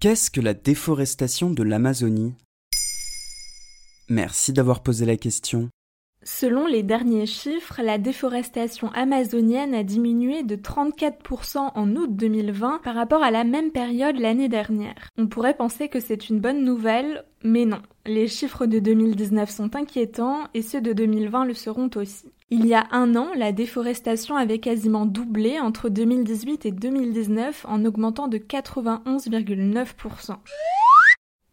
Qu'est-ce que la déforestation de l'Amazonie? Merci d'avoir posé la question. Selon les derniers chiffres, la déforestation amazonienne a diminué de 34% en août 2020 par rapport à la même période l'année dernière. On pourrait penser que c'est une bonne nouvelle, mais non. Les chiffres de 2019 sont inquiétants et ceux de 2020 le seront aussi. Il y a un an, la déforestation avait quasiment doublé entre 2018 et 2019 en augmentant de 91,9%.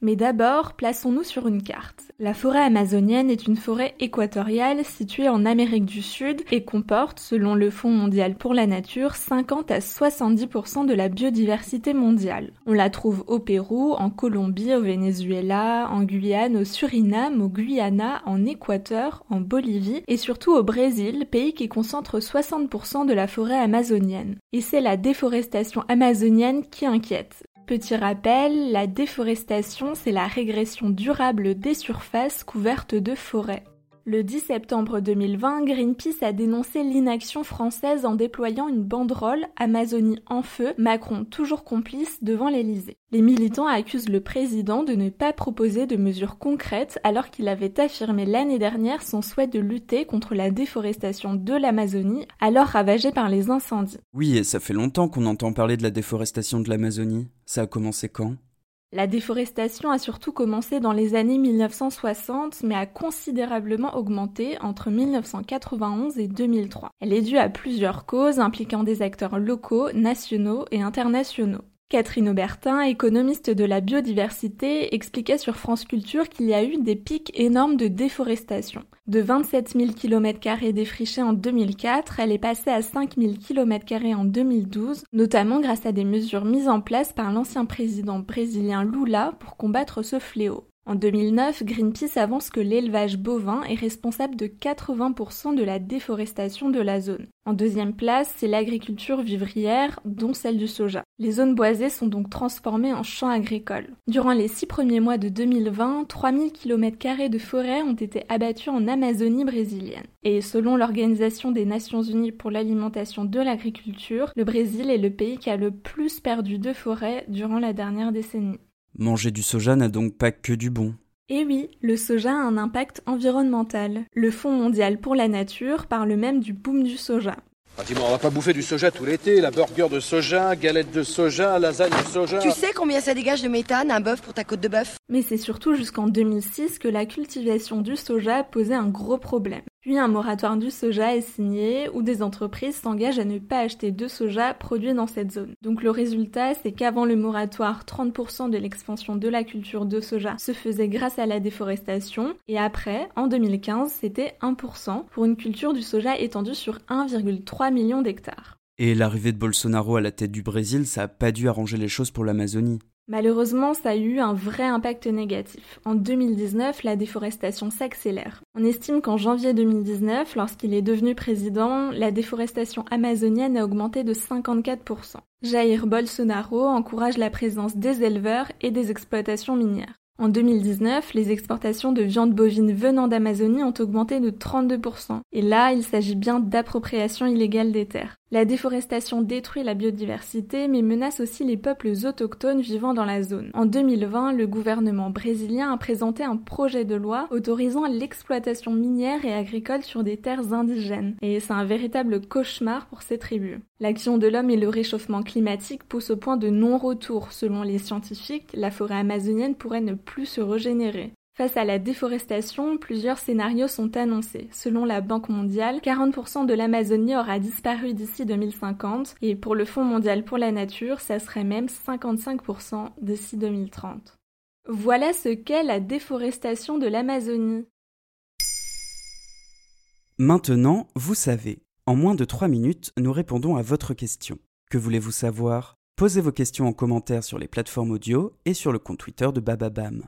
Mais d'abord, plaçons-nous sur une carte. La forêt amazonienne est une forêt équatoriale située en Amérique du Sud et comporte, selon le Fonds mondial pour la nature, 50 à 70% de la biodiversité mondiale. On la trouve au Pérou, en Colombie, au Venezuela, en Guyane, au Suriname, au Guyana, en Équateur, en Bolivie et surtout au Brésil, pays qui concentre 60% de la forêt amazonienne. Et c'est la déforestation amazonienne qui inquiète. Petit rappel, la déforestation, c'est la régression durable des surfaces couvertes de forêts. Le 10 septembre 2020, Greenpeace a dénoncé l'inaction française en déployant une banderole Amazonie en feu, Macron toujours complice devant l'Elysée. Les militants accusent le président de ne pas proposer de mesures concrètes alors qu'il avait affirmé l'année dernière son souhait de lutter contre la déforestation de l'Amazonie, alors ravagée par les incendies. Oui, et ça fait longtemps qu'on entend parler de la déforestation de l'Amazonie. Ça a commencé quand? La déforestation a surtout commencé dans les années 1960, mais a considérablement augmenté entre 1991 et 2003. Elle est due à plusieurs causes impliquant des acteurs locaux, nationaux et internationaux. Catherine Aubertin, économiste de la biodiversité, expliquait sur France Culture qu'il y a eu des pics énormes de déforestation. De 27 000 km défrichés en 2004, elle est passée à 5 000 km en 2012, notamment grâce à des mesures mises en place par l'ancien président brésilien Lula pour combattre ce fléau. En 2009, Greenpeace avance que l'élevage bovin est responsable de 80% de la déforestation de la zone. En deuxième place, c'est l'agriculture vivrière, dont celle du soja. Les zones boisées sont donc transformées en champs agricoles. Durant les six premiers mois de 2020, 3000 km de forêt ont été abattus en Amazonie brésilienne. Et selon l'Organisation des Nations Unies pour l'alimentation de l'agriculture, le Brésil est le pays qui a le plus perdu de forêts durant la dernière décennie. Manger du soja n'a donc pas que du bon. Eh oui, le soja a un impact environnemental. Le Fonds mondial pour la nature parle même du boom du soja. Ah, dis-moi, on va pas bouffer du soja tout l'été, la burger de soja, galette de soja, lasagne de soja. Tu sais combien ça dégage de méthane un bœuf pour ta côte de bœuf? Mais c'est surtout jusqu'en 2006 que la cultivation du soja posait un gros problème. Puis un moratoire du soja est signé où des entreprises s'engagent à ne pas acheter de soja produit dans cette zone. Donc le résultat, c'est qu'avant le moratoire, 30% de l'expansion de la culture de soja se faisait grâce à la déforestation et après, en 2015, c'était 1% pour une culture du soja étendue sur 1,3 million d'hectares. Et l'arrivée de Bolsonaro à la tête du Brésil, ça a pas dû arranger les choses pour l'Amazonie. Malheureusement, ça a eu un vrai impact négatif. En 2019, la déforestation s'accélère. On estime qu'en janvier 2019, lorsqu'il est devenu président, la déforestation amazonienne a augmenté de 54%. Jair Bolsonaro encourage la présence des éleveurs et des exploitations minières. En 2019, les exportations de viande bovine venant d'Amazonie ont augmenté de 32%. Et là, il s'agit bien d'appropriation illégale des terres. La déforestation détruit la biodiversité mais menace aussi les peuples autochtones vivant dans la zone. En 2020, le gouvernement brésilien a présenté un projet de loi autorisant l'exploitation minière et agricole sur des terres indigènes. Et c'est un véritable cauchemar pour ces tribus. L'action de l'homme et le réchauffement climatique poussent au point de non-retour. Selon les scientifiques, la forêt amazonienne pourrait ne plus se régénérer. Face à la déforestation, plusieurs scénarios sont annoncés. Selon la Banque mondiale, 40% de l'Amazonie aura disparu d'ici 2050 et pour le Fonds mondial pour la nature, ça serait même 55% d'ici 2030. Voilà ce qu'est la déforestation de l'Amazonie. Maintenant, vous savez. En moins de 3 minutes, nous répondons à votre question. Que voulez-vous savoir? Posez vos questions en commentaire sur les plateformes audio et sur le compte Twitter de Bababam.